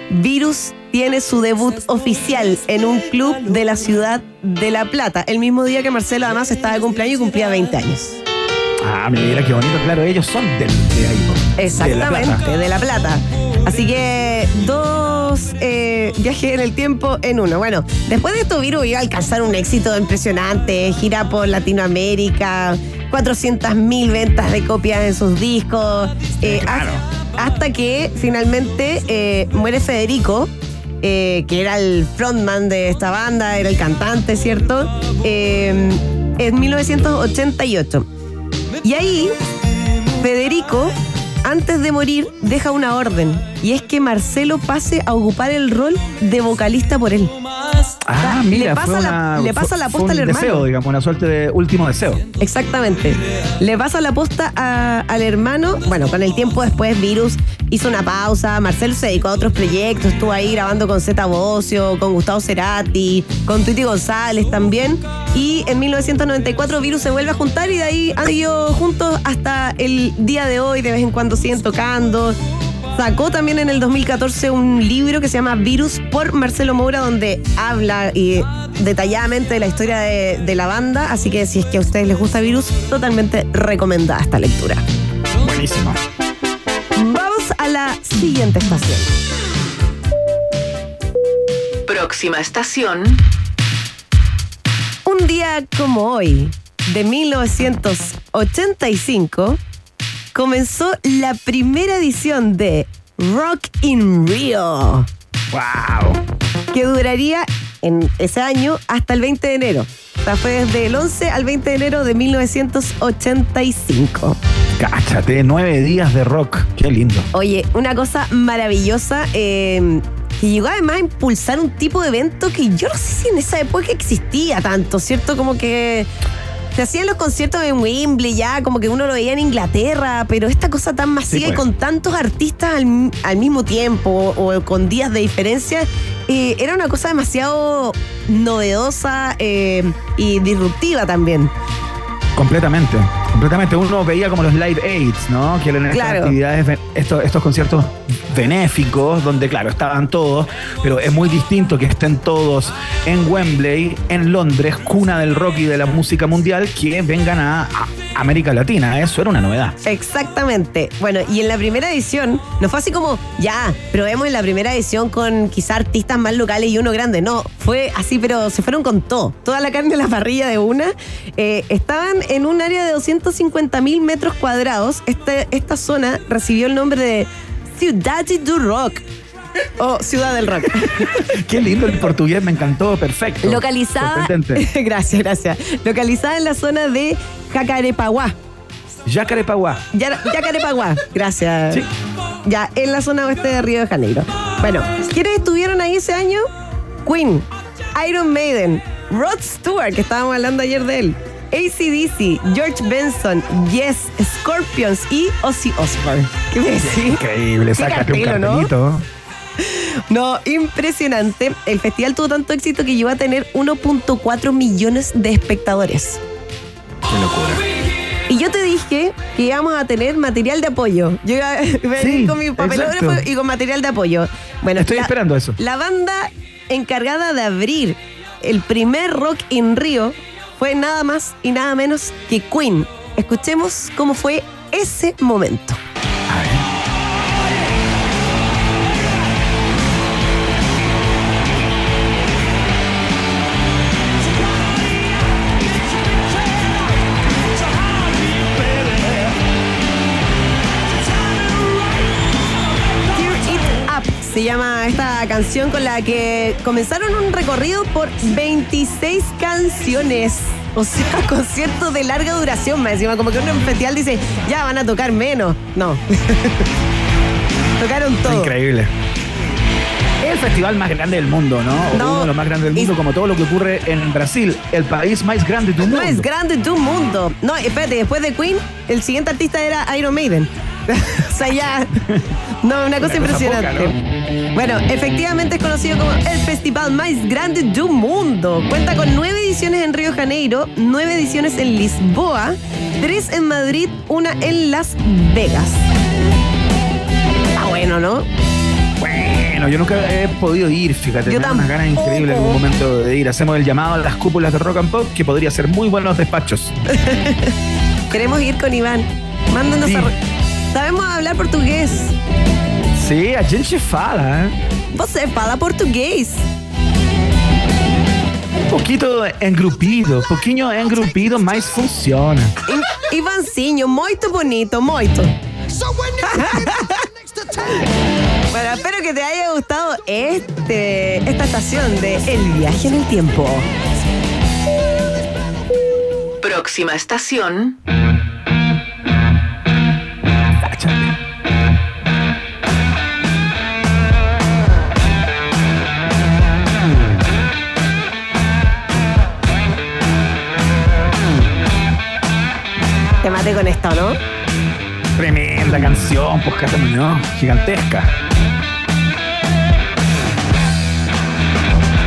Virus tiene su debut oficial en un club de la ciudad de La Plata, el mismo día que Marcelo además estaba de cumpleaños y cumplía 20 años. Ah, mira qué bonito. Claro, ellos son del, de ahí. Exactamente, de La Plata. Así que dos eh, viajes en el tiempo en uno. Bueno, después de esto, Virus iba a alcanzar un éxito impresionante, gira por Latinoamérica, 400.000 ventas de copias en sus discos. eh, Claro. hasta, hasta que finalmente eh, muere Federico. Eh, que era el frontman de esta banda, era el cantante, ¿cierto? Eh, en 1988. Y ahí, Federico, antes de morir, deja una orden. Y es que Marcelo pase a ocupar el rol de vocalista por él. Ah, le mira, pasa fue la- le pasa fue- la posta al hermano. deseo, digamos, una suerte de último deseo. Exactamente. Le pasa la posta a- al hermano. Bueno, con el tiempo después, Virus hizo una pausa. Marcelo se dedicó a otros proyectos. Estuvo ahí grabando con Zeta Bocio, con Gustavo Cerati, con Tuiti González también. Y en 1994, Virus se vuelve a juntar y de ahí han seguido juntos hasta el día de hoy. De vez en cuando siguen tocando. Sacó también en el 2014 un libro que se llama Virus por Marcelo Moura, donde habla y detalladamente de la historia de, de la banda. Así que si es que a ustedes les gusta Virus, totalmente recomendada esta lectura. Buenísimo. Vamos a la siguiente estación. Próxima estación. Un día como hoy, de 1985, comenzó la primera edición de Rock in Rio. ¡Wow! que duraría en ese año hasta el 20 de enero. O sea, fue desde el 11 al 20 de enero de 1985. Cáchate, nueve días de rock. Qué lindo. Oye, una cosa maravillosa eh, que llegó además a impulsar un tipo de evento que yo no sé si en esa época existía tanto, ¿cierto? Como que se hacían los conciertos en Wembley ya, como que uno lo veía en Inglaterra, pero esta cosa tan masiva Sí, y pues. con tantos artistas al, al mismo tiempo o con días de diferencia, eh, era una cosa demasiado novedosa eh, y disruptiva también. Completamente, completamente. Uno veía como los live aids, ¿no? Que eran estas actividades, estos, estos conciertos benéficos, donde, claro, estaban todos, pero es muy distinto que estén todos en Wembley, en Londres, cuna del rock y de la música mundial, que vengan a, a América Latina. Eso era una novedad. Exactamente. Bueno, y en la primera edición, no fue así como, ya, probemos en la primera edición con quizá artistas más locales y uno grande. No, fue así, pero se fueron con todo. Toda la carne en la parrilla de una. Eh, estaban en un área de 250 mil metros cuadrados. Este- esta zona recibió el nombre de Ciudad do Rock. O Ciudad del Rock. Qué lindo el portugués, me encantó, perfecto. Localizada. Gracias, gracias. Localizada en la zona de Jacarepaguá. Yacarepaguá. Ya- Yacarepaguá, gracias. Sí. Ya, en la zona oeste de Río de Janeiro. Bueno, ¿quiénes estuvieron ahí ese año? Queen, Iron Maiden, Rod Stewart, que estábamos hablando ayer de él, ACDC, George Benson, Yes, Scorpions y Ozzy Osbourne. ¿Qué me decís? Increíble, sácate un cartelo, ¿no? cartelito. No, impresionante. El festival tuvo tanto éxito que llegó a tener 1.4 millones de espectadores. Qué locura. Y yo te dije que íbamos a tener material de apoyo. Yo iba a venir Sí, con mi papelógrafo exacto. y con material de apoyo. Bueno, Estoy la- esperando eso. La banda encargada de abrir el primer Rock in Rio fue nada más y nada menos que Queen. Escuchemos cómo fue ese momento. Se llama canción con la que comenzaron un recorrido por 26 canciones. O sea, conciertos de larga duración, me encima. Como que uno en un festival dice, ya van a tocar menos. No. Tocaron todo. Increíble. Es el festival más grande del mundo, ¿no? O No, uno de los más grandes del y- mundo, como todo lo que ocurre en Brasil, el país más grande del mundo. Más grande de un mundo. No, espérate, después de Queen, el siguiente artista era Iron Maiden. o sea, ya. No, una cosa Una cosa impresionante. poca, Bueno, efectivamente es conocido como el festival más grande del mundo. Cuenta con nueve ediciones en Río Janeiro, nueve ediciones en Lisboa, tres en Madrid, una en Las Vegas. Ah, bueno, ¿no? Bueno, yo nunca he podido ir, fíjate. Yo me unas ganas increíbles en algún momento de ir. Hacemos el llamado a las cúpulas de Rock and Pop, que podría ser muy buenos despachos. Queremos ir con Iván. Mándanos Sí. a. Sabemos hablar portugués. Sí, a gente fala, ¿eh? Você fala português. Un poquito engrupido, pouquinho engrupido, mas funciona. Ivancinho, muito bonito, muito. bueno, espero que te haya gustado este, esta estación de El viaje en el tiempo. Próxima estación. Esta, ¿o ¿no? Tremenda canción, pues Cata Muñoz, gigantesca.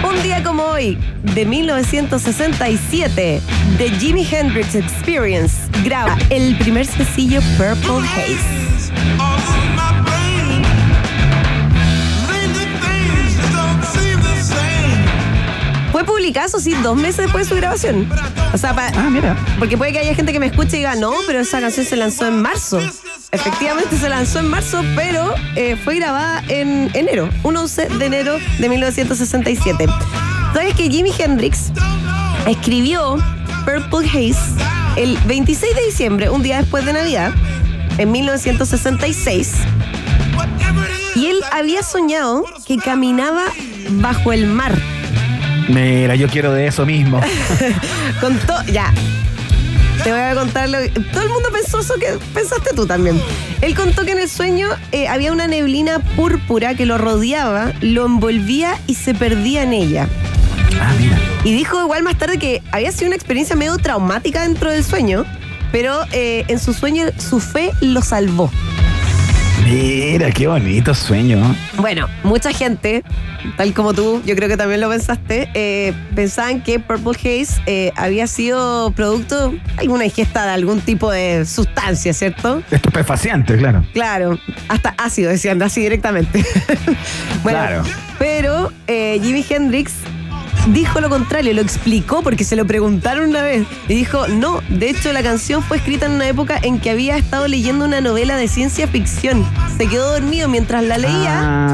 Un día como hoy, de 1967, The Jimi Hendrix Experience graba el primer sencillo Purple Haze. Eso sí, dos meses después de su grabación. O sea, pa- Ah, mira. porque puede que haya gente que me escuche y diga, no, pero esa canción se lanzó en marzo. Efectivamente se lanzó en marzo, pero eh, fue grabada en enero, un 11 de enero de 1967. ¿Sabes que Jimi Hendrix escribió Purple Haze el 26 de diciembre, un día después de Navidad, en 1966? Y él había soñado que caminaba bajo el mar. Mira, yo quiero de eso mismo. Con todo. Ya. Te voy a contar lo que- Todo el mundo pensó eso que pensaste tú también. Él contó que en el sueño eh, había una neblina púrpura que lo rodeaba, lo envolvía y se perdía en ella. Ah, mira. Y dijo igual más tarde que había sido una experiencia medio traumática dentro del sueño, pero eh, en su sueño su fe lo salvó. Mira, qué bonito sueño. Bueno, mucha gente, tal como tú, yo creo que también lo pensaste, eh, pensaban que Purple Haze eh, había sido producto de alguna ingesta de algún tipo de sustancia, ¿cierto? Estupefaciente, claro. Claro, hasta ácido, decían así directamente. bueno, Claro. pero eh, Jimi Hendrix dijo lo contrario, lo explicó porque se lo preguntaron una vez y dijo, no, de hecho la canción fue escrita en una época en que había estado leyendo una novela de ciencia ficción. Se quedó dormido mientras la leía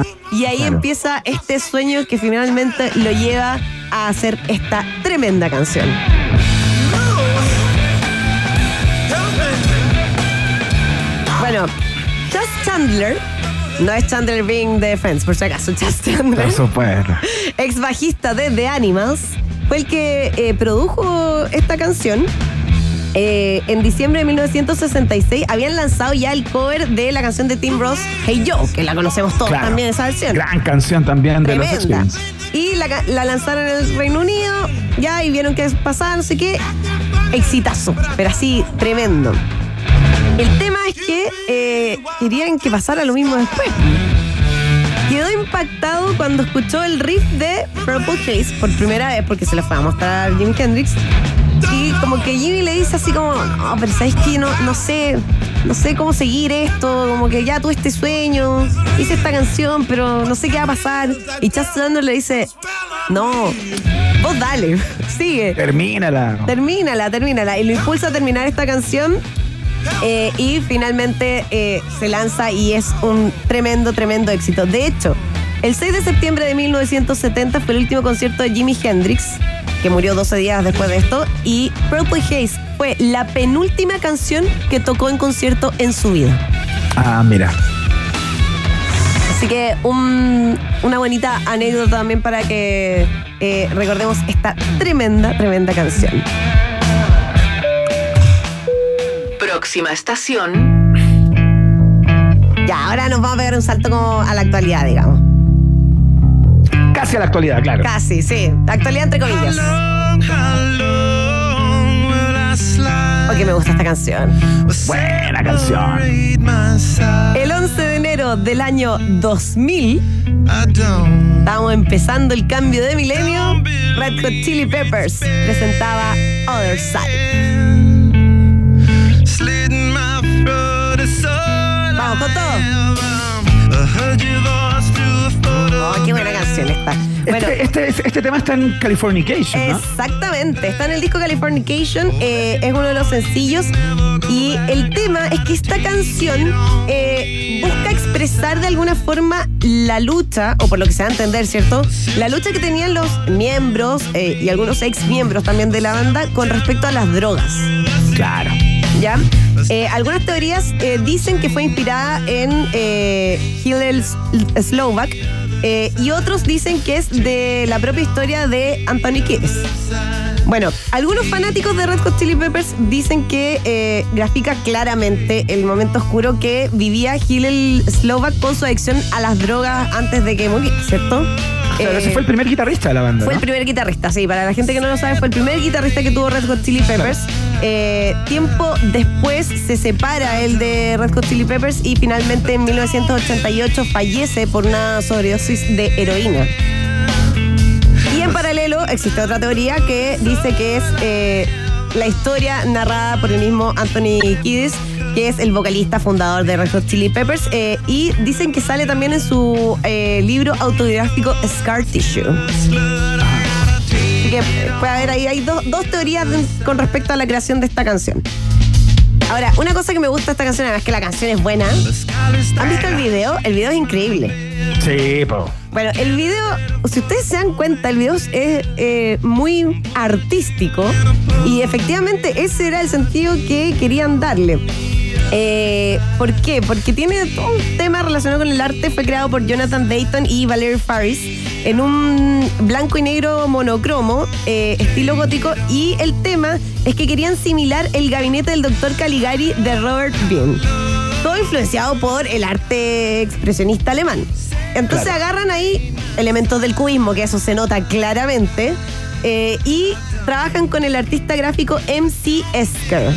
Ah, y ahí claro. empieza este sueño que finalmente lo lleva a hacer esta tremenda canción. Bueno, Chas Chandler, no es Chandler Bing de Friends, por si acaso, Chas Chandler, por supuesto. ex bajista de The Animals, fue el que eh, produjo esta canción. Eh, en diciembre de 1966 habían lanzado ya el cover de la canción de Tim Ross, Hey Joe, que la conocemos todos Claro. también esa versión. Gran canción también de los Tremenda. Experience. Y la, ca- la lanzaron en el Reino Unido, ya, y vieron que pasaba, no sé qué. Exitazo, pero así, tremendo. El tema es que eh, querían que pasara lo mismo después. Quedó impactado cuando escuchó el riff de Purple Haze por primera vez, porque se lo fue a mostrar a Jimi Hendrix. Y como que Jimmy le dice así como, no, pero ¿sabes qué? No, no sé, no sé cómo seguir esto, como que ya tuve este sueño, hice esta canción, pero no sé qué va a pasar. Y Chas le dice, no, vos dale, sigue. Termínala. Termínala, termínala. Y lo impulsa a terminar esta canción. Eh, y finalmente eh, se lanza y es un tremendo, tremendo éxito. De hecho, el 6 de septiembre de 1970 fue el último concierto de Jimi Hendrix, que murió 12 días después de esto. Y Purple Haze fue la penúltima canción que tocó en concierto en su vida. Ah, mira. Así que un- una bonita anécdota también para que eh, recordemos esta tremenda, tremenda canción. Próxima estación. Ya, ahora nos vamos a pegar un salto como a la actualidad, digamos. Casi a la actualidad, claro. Casi, sí. Actualidad entre comillas. Porque me gusta esta canción. Buena canción. El 11 de enero del año 2000, estábamos empezando el cambio de milenio. Red Hot Chili Peppers presentaba Other Side. Esta. Bueno, Este, este, este tema está en Californication, ¿no? Exactamente, está en el disco Californication, eh, es uno de los sencillos y el tema es que esta canción eh, busca expresar de alguna forma la lucha, o por lo que se va a entender, ¿cierto? La lucha que tenían los miembros eh, y algunos ex miembros también de la banda con respecto a las drogas. Claro. ¿Ya? Eh, algunas teorías eh, dicen que fue inspirada en eh, Hillel Slovak eh, y otros dicen que es de la propia historia de Anthony Kiedis. Bueno, algunos fanáticos de Red Hot Chili Peppers dicen que eh, grafica claramente el momento oscuro que vivía Hillel Slovak con su adicción a las drogas antes de que muriera, ¿cierto? Claro, Eh, ese fue el primer guitarrista de la banda. fue el primer guitarrista, sí. Para la gente que no lo sabe, fue el primer guitarrista que tuvo Red Hot Chili Peppers. Eh, tiempo después se separa el de Red Hot Chili Peppers y finalmente en 1988 fallece por una sobredosis de heroína. Y en paralelo existe otra teoría que dice que es eh, la historia narrada por el mismo Anthony Kiedis, que es el vocalista fundador de Red Hot Chili Peppers, eh, y dicen que sale también en su libro autobiográfico Scar Tissue. Así que eh, puede haber ahí hay dos- dos teorías con respecto a la creación de esta canción. Ahora, una cosa que me gusta de esta canción, además que la canción es buena. ¿Han visto el video? El video es increíble. Sí, po. Bueno, el video, si ustedes se dan cuenta, el video es eh, muy artístico y efectivamente ese era el sentido que querían darle. Eh, ¿Por qué? Porque tiene todo un tema relacionado con el arte, fue creado por Jonathan Dayton y Valerie Faris en un blanco y negro monocromo, eh, estilo gótico, y el tema es que querían similar el gabinete del doctor Caligari de Robert Bean todo influenciado por el arte expresionista alemán. Entonces Claro. agarran ahí elementos del cubismo, que eso se nota claramente, eh, y trabajan con el artista gráfico MC Esker.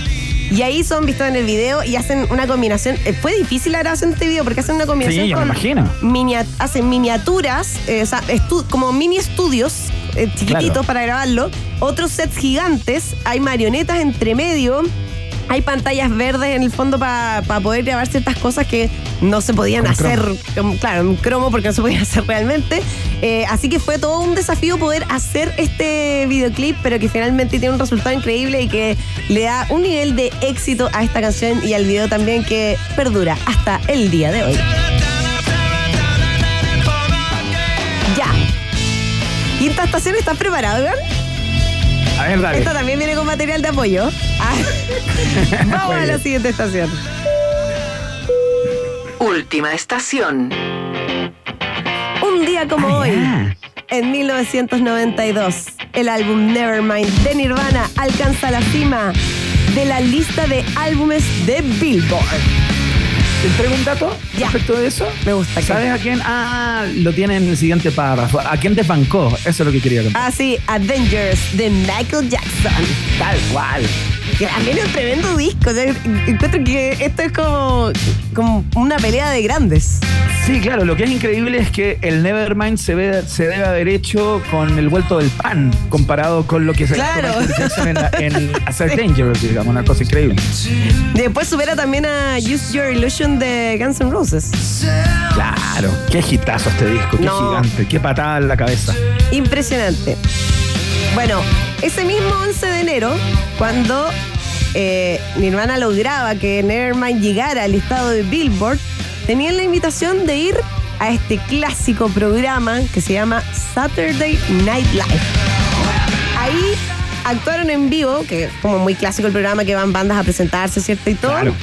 Y ahí son vistos en el video y hacen una combinación. eh, fue difícil la grabación de este video porque hacen una combinación Sí, yo me con imagino. minia- hacen miniaturas, eh, o sea, como mini estudios eh, chiquititos Claro. para grabarlo, otros sets gigantes, hay marionetas entre medio, hay pantallas verdes en el fondo para poder grabar ciertas cosas que no se podían Con hacer, cromo. claro, en cromo porque no se podían hacer realmente. Eh, así que fue todo un desafío poder hacer este videoclip, pero que finalmente tiene un resultado increíble y que le da un nivel de éxito a esta canción y al video también que perdura hasta el día de hoy. Ya. Quinta estación, ¿estás preparado, Iván? A ver, dale. Esta también viene con material de apoyo. Ah. Vamos a la siguiente estación. Última estación. Un día como Ah, hoy, en 1992, el álbum Nevermind de Nirvana alcanza la cima de la lista de álbumes de Billboard. ¿Te entrego un dato Ya. respecto de eso? Me gusta. que- ¿Sabes a quién? Ah, lo tiene en el siguiente párrafo. ¿A quién desbancó? Eso es lo que quería contar. Ah, sí, Avengers de Michael Jackson. Tal cual. También es un tremendo disco. o sea, encuentro que esto es como, como una pelea de grandes. Sí, claro, lo que es increíble es que el Nevermind se, ve- se debe haber hecho con el vuelto del pan, comparado con lo que se Claro. en, la- en Hacer Dangerous, digamos, una cosa increíble. Después supera también a Use Your Illusion de Guns N' Roses. Claro, qué hitazo este disco, qué No. gigante, qué patada en la cabeza. Impresionante. Bueno, ese mismo 11 de enero, cuando eh, Nirvana lograba que Nevermind llegara al listado de Billboard, tenían la invitación de ir a este clásico programa que se llama Saturday Night Live. Ahí actuaron en vivo, que es como muy clásico el programa que van bandas a presentarse, ¿cierto? Y todo. Claro.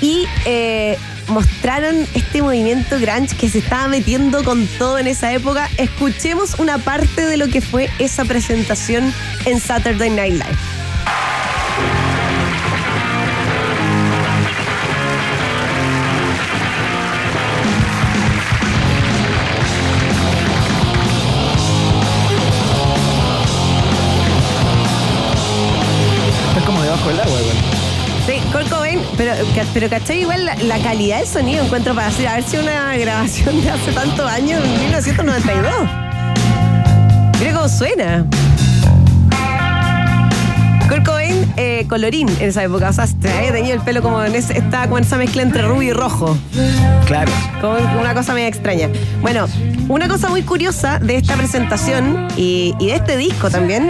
Y eh, mostraron este movimiento grunge que se estaba metiendo con todo en esa época. Escuchemos una parte de lo que fue esa presentación en Saturday Night Live. Agua. Sí, Kurt Cobain, pero, pero ¿cachai? Igual la, la calidad del sonido encuentro para decir, a ver si una grabación de hace tantos años, en 1992. Mira cómo suena. Kurt Cobain, eh, colorín en esa época. O sea, se había tenido el pelo como en ese, estaba como en esa mezcla entre rubio y rojo. Claro. Como una cosa medio extraña. Bueno, una cosa muy curiosa de esta presentación y, y de este disco también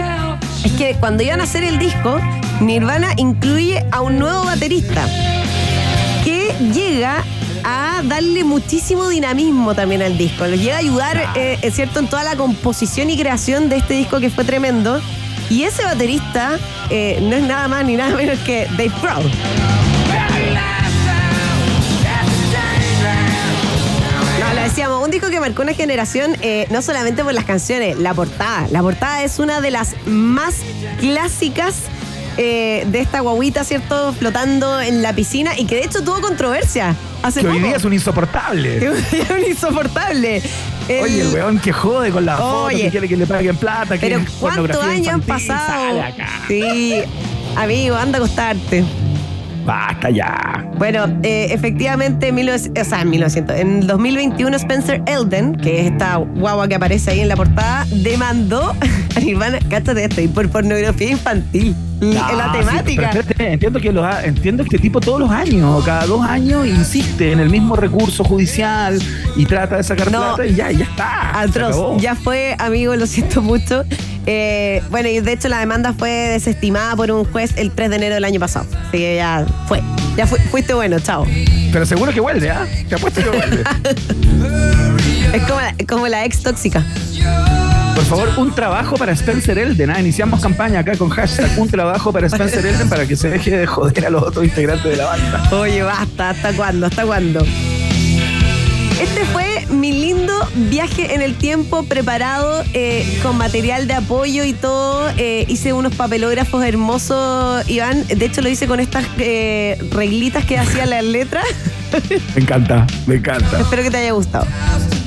es que cuando iban a hacer el disco, Nirvana incluye a un nuevo baterista que llega a darle muchísimo dinamismo también al disco. Lo llega a ayudar, eh, es cierto, en toda la composición y creación de este disco que fue tremendo. Y ese baterista eh, no es nada más ni nada menos que Dave Grohl. No, lo decíamos, un disco que marcó una generación eh, no solamente por las canciones, la portada. La portada es una de las más clásicas eh, de esta guaguita, ¿cierto? Flotando en la piscina y que de hecho tuvo controversia hace Que hoy día es un insoportable. Que hoy día es un insoportable. El- Oye, el weón que jode con la foto, que quiere que le paguen plata, que Pero ¿cuántos años han pasado? Sí. Amigo, anda a acostarte. Basta ya. Bueno, eh, efectivamente, en 1900 o sea, en 1900, en 2021 Spencer Elden, que es esta guagua que aparece ahí en la portada, demandó a Nirvana, cáchate esto, y por pornografía infantil. en la Ah, sí, temática. espérate, entiendo que los ha- entiendo que este tipo todos los años, cada dos años, insiste en el mismo recurso judicial y trata de sacar No. plata y ya, ya está. Atroz, ya fue, amigo, lo siento mucho. Eh, bueno, y de hecho la demanda fue desestimada por un juez el 3 de enero del año pasado. Así que ya fue. Ya fui- fuiste bueno, chao. Pero seguro que vuelve, ¿ah? Te apuesto que vuelve. Es como la, como la ex tóxica. Por favor, un trabajo para Spencer Elden. ¿ah? Iniciamos campaña acá con hashtag un trabajo para Spencer Elden para que se deje de joder a los otros integrantes de la banda. Oye, basta, ¿hasta cuándo? ¿Hasta cuándo? Este fue mi lindo viaje en el tiempo preparado eh, con material de apoyo y todo. Eh, hice unos papelógrafos hermosos, Iván. De hecho, lo hice con estas eh, reglitas que hacían las letras. Me encanta, me encanta. Espero que te haya gustado.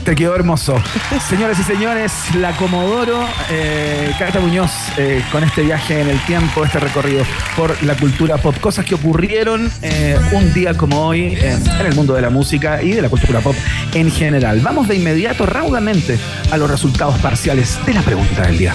Te quedó hermoso. Señoras y señores, la Comodoro, eh, Cata Muñoz, eh, con este viaje en el tiempo, este recorrido por la cultura pop. Cosas que ocurrieron eh, un día como hoy en el mundo de la música y de la cultura pop en general. Vamos de inmediato, raudamente, a los resultados parciales de la pregunta del día.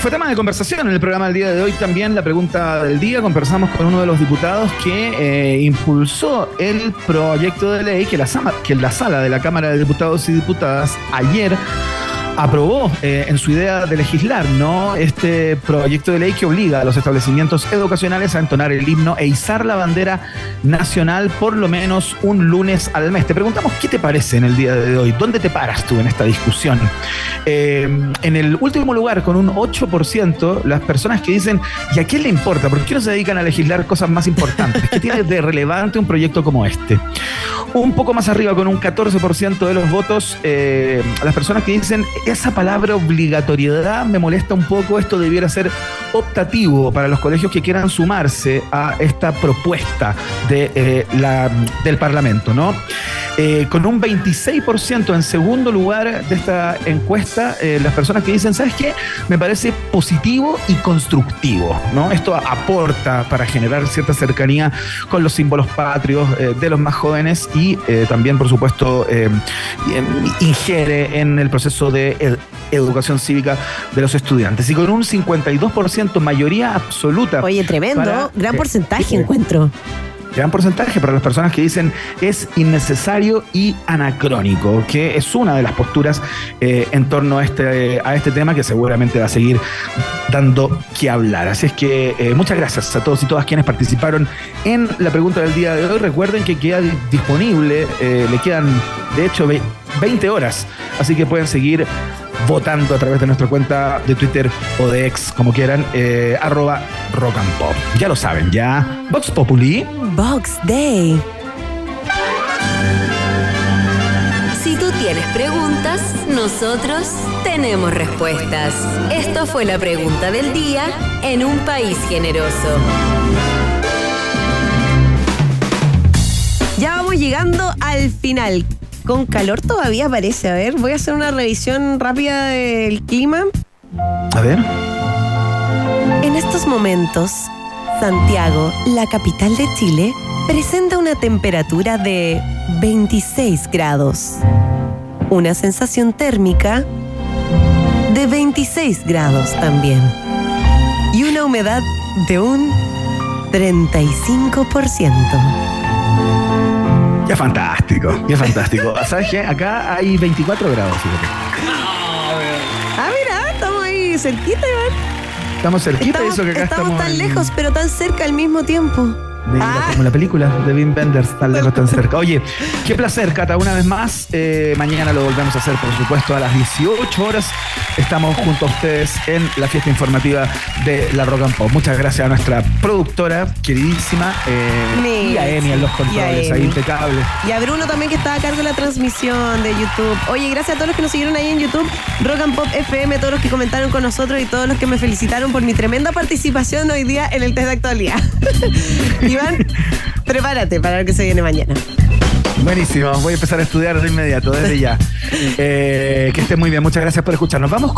Fue tema de conversación en el programa del día de hoy también la pregunta del día. Conversamos con uno de los diputados que eh, impulsó el proyecto de ley que la, que la sala de la Cámara de Diputados y Diputadas ayer aprobó eh, en su idea de legislar, ¿no? Este proyecto de ley que obliga a los establecimientos educacionales a entonar el himno e izar la bandera nacional por lo menos un lunes al mes. Te preguntamos qué te parece en el día de hoy, ¿dónde te paras tú en esta discusión? Eh, en el último lugar, con un 8%, las personas que dicen, ¿y a quién le importa? ¿Por qué no se dedican a legislar cosas más importantes? ¿Qué tiene de relevante un proyecto como este? Un poco más arriba, con un 14% de los votos, eh, las personas que dicen, esa palabra obligatoriedad me molesta un poco, esto debiera ser optativo para los colegios que quieran sumarse a esta propuesta de, eh, la, del Parlamento, ¿no? Eh, con un 26% en segundo lugar de esta encuesta, eh, las personas que dicen, ¿sabes qué? Me parece positivo y constructivo, ¿no? Esto aporta para generar cierta cercanía con los símbolos patrios de los más jóvenes y también, por supuesto, ingiere en el proceso de ed- educación cívica de los estudiantes. Y con un 52% mayoría absoluta. Oye, tremendo. para- Gran eh, porcentaje eh, encuentro. gran porcentaje para las personas que dicen es innecesario y anacrónico, que es una de las posturas eh, en torno a este, a este tema que seguramente va a seguir dando que hablar. Así es que eh, muchas gracias a todos y todas quienes participaron en la pregunta del día de hoy. Recuerden que queda di- disponible, eh, le quedan de hecho ve- 20 horas, así que pueden seguir votando a través de nuestra cuenta de Twitter o de ex, como quieran, eh, arroba rock and pop. Ya lo saben, ya. Vox Populi. Box Day. Si tú tienes preguntas, nosotros tenemos respuestas. Esto fue la pregunta del día en un país generoso. Ya vamos llegando al final. Con calor todavía parece. A ver, voy a hacer una revisión rápida del clima. A ver. En estos momentos, Santiago, la capital de Chile, presenta una temperatura de 26 grados. Una sensación térmica de 26 grados también. Y una humedad de un 35%. Ya fantástico, ya fantástico. ¿Sabes qué? Acá hay 24 grados, fíjate. Ah, mira, estamos ahí cerquita, Iván. Estamos cerquita de Estamos, eso que acá estamos estamos. tan en- lejos, pero tan cerca al mismo tiempo. De la- Ah. como la película de Wim Wenders, tan lejos, tan cerca. Oye, qué placer, Cata, una vez más. Eh, mañana lo volvemos a hacer, por supuesto, a las 18 horas. Estamos junto a ustedes en la fiesta informativa de la Rock and Pop. Muchas gracias a nuestra productora, queridísima, eh, y a Emi en los Y controles, ahí impecable. Y a Bruno también que está a cargo de la transmisión de YouTube. Oye, gracias a todos los que nos siguieron ahí en YouTube, Rock and Pop FM, todos los que comentaron con nosotros y todos los que me felicitaron por mi tremenda participación hoy día en el test de actualidad. Iván, prepárate para lo que se viene mañana. Buenísimo, voy a empezar a estudiar de inmediato, desde ya. Eh, que esté muy bien, muchas gracias por escucharnos. Vamos con